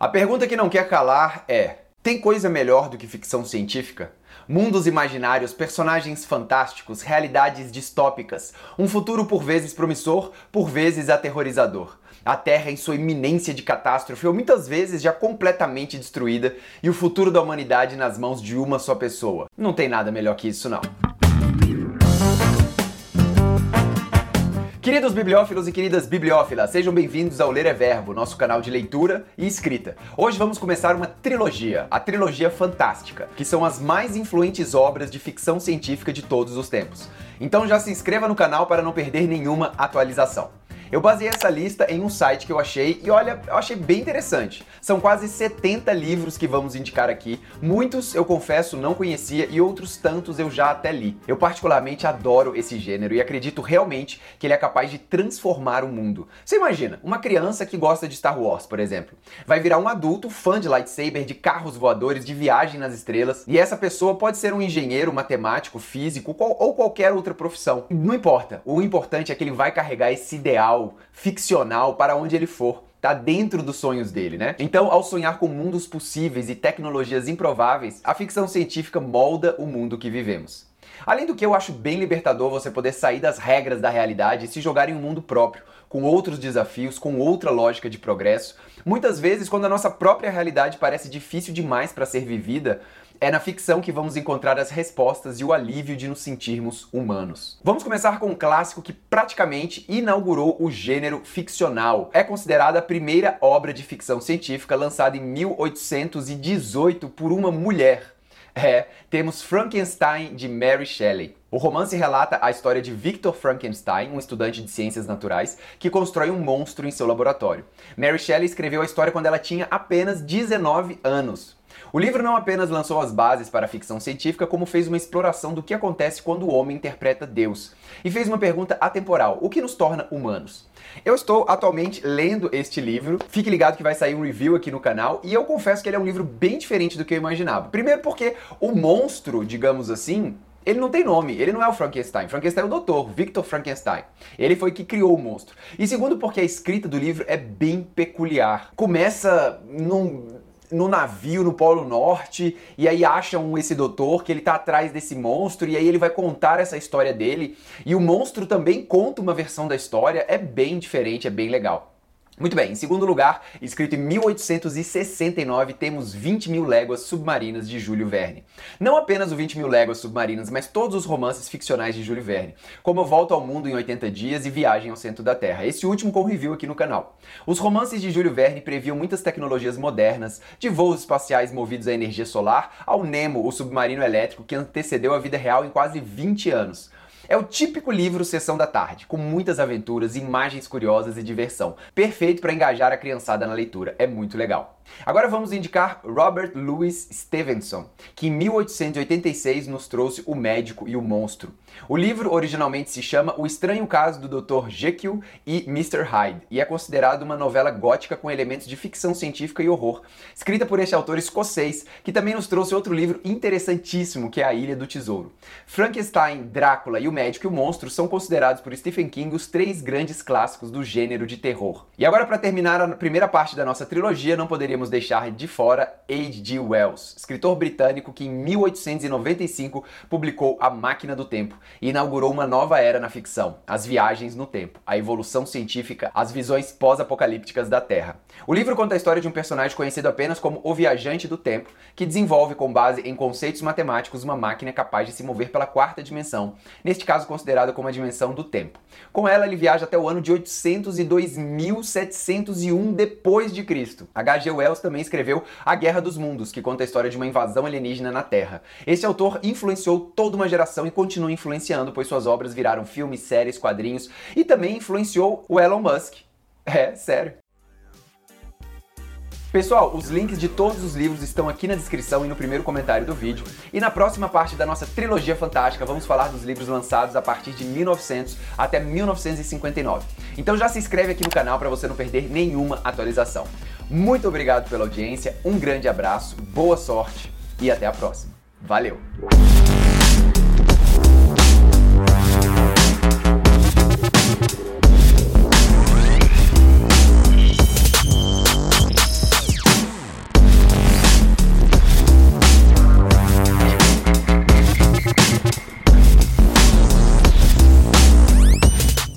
A pergunta que não quer calar é: tem coisa melhor do que ficção científica? Mundos imaginários, personagens fantásticos, realidades distópicas, um futuro por vezes promissor, por vezes aterrorizador. A Terra em sua iminência de catástrofe, ou muitas vezes já completamente destruída, e o futuro da humanidade nas mãos de uma só pessoa. Não tem nada melhor que isso, não. Queridos bibliófilos e queridas bibliófilas, sejam bem-vindos ao Ler é Verbo, nosso canal de leitura e escrita. Hoje vamos começar uma trilogia, a trilogia fantástica, que são as mais influentes obras de ficção científica de todos os tempos. Então já se inscreva no canal para não perder nenhuma atualização. Eu baseei essa lista em um site que eu achei e olha, eu achei bem interessante. São quase 70 livros que vamos indicar aqui. Muitos, eu confesso, não conhecia e outros tantos eu já até li. Eu particularmente adoro esse gênero e acredito realmente que ele é capaz de transformar o mundo. Você imagina, uma criança que gosta de Star Wars, por exemplo, vai virar um adulto fã de lightsaber, de carros voadores, de viagem nas estrelas, e essa pessoa pode ser um engenheiro, matemático, físico ou qualquer outra profissão. Não importa. O importante é que ele vai carregar esse ideal real, ficcional para onde ele for tá dentro dos sonhos dele, né? Então, ao sonhar com mundos possíveis e tecnologias improváveis, a ficção científica molda o mundo que vivemos. Além do que eu acho bem libertador você poder sair das regras da realidade e se jogar em um mundo próprio, com outros desafios, com outra lógica de progresso. Muitas vezes, quando a nossa própria realidade parece difícil demais para ser vivida, é na ficção que vamos encontrar as respostas e o alívio de nos sentirmos humanos. Vamos começar com um clássico que praticamente inaugurou o gênero ficcional. É considerada a primeira obra de ficção científica lançada em 1818 por uma mulher. É, temos Frankenstein de Mary Shelley. O romance relata a história de Victor Frankenstein, um estudante de ciências naturais, que constrói um monstro em seu laboratório. Mary Shelley escreveu a história quando ela tinha apenas 19 anos. O livro não apenas lançou as bases para a ficção científica, como fez uma exploração do que acontece quando o homem interpreta Deus. E fez uma pergunta atemporal: o que nos torna humanos? Eu estou atualmente lendo este livro. Fique ligado que vai sair um review aqui no canal e eu confesso que ele é um livro bem diferente do que eu imaginava. Primeiro porque o monstro, digamos assim, ele não tem nome, ele não é o Frankenstein. Frankenstein é o doutor, Victor Frankenstein. Ele foi que criou o monstro. E segundo, porque a escrita do livro é bem peculiar. Começa num no navio no Polo Norte e aí acham esse doutor que ele tá atrás desse monstro e aí ele vai contar essa história dele e o monstro também conta uma versão da história, é bem diferente, é bem legal. Muito bem, em segundo lugar, escrito em 1869, temos 20 mil léguas submarinas de Júlio Verne. Não apenas o 20 mil léguas submarinas, mas todos os romances ficcionais de Júlio Verne, como Volta ao Mundo em 80 Dias e Viagem ao Centro da Terra, esse último com review aqui no canal. Os romances de Júlio Verne previam muitas tecnologias modernas, de voos espaciais movidos à energia solar, ao Nemo, o submarino elétrico que antecedeu a vida real em quase 20 anos. É o típico livro Sessão da Tarde, com muitas aventuras, imagens curiosas e diversão. Perfeito para engajar a criançada na leitura, é muito legal. Agora vamos indicar Robert Louis Stevenson, que em 1886 nos trouxe O Médico e o Monstro. O livro originalmente se chama O Estranho Caso do Dr. Jekyll e Mr. Hyde e é considerado uma novela gótica com elementos de ficção científica e horror, escrita por este autor escocês, que também nos trouxe outro livro interessantíssimo, que é A Ilha do Tesouro. Frankenstein, Drácula e O Médico e o Monstro são considerados por Stephen King os três grandes clássicos do gênero de terror. E agora para terminar a primeira parte da nossa trilogia, não poderíamos poderíamos deixar de fora H.G. Wells, escritor britânico que em 1895 publicou A Máquina do Tempo e inaugurou uma nova era na ficção, as viagens no tempo, a evolução científica, as visões pós-apocalípticas da Terra. O livro conta a história de um personagem conhecido apenas como o Viajante do Tempo, que desenvolve com base em conceitos matemáticos uma máquina capaz de se mover pela quarta dimensão, neste caso considerada como a dimensão do tempo. Com ela ele viaja até o ano de 802.701 depois de Cristo. H.G. Wells Wells também escreveu A Guerra dos Mundos, que conta a história de uma invasão alienígena na Terra. Esse autor influenciou toda uma geração e continua influenciando, pois suas obras viraram filmes, séries, quadrinhos e também influenciou o Elon Musk. É, sério. Pessoal, os links de todos os livros estão aqui na descrição e no primeiro comentário do vídeo. E na próxima parte da nossa trilogia fantástica, vamos falar dos livros lançados a partir de 1900 até 1959. Então já se inscreve aqui no canal para você não perder nenhuma atualização. Muito obrigado pela audiência, um grande abraço, boa sorte e até a próxima. Valeu!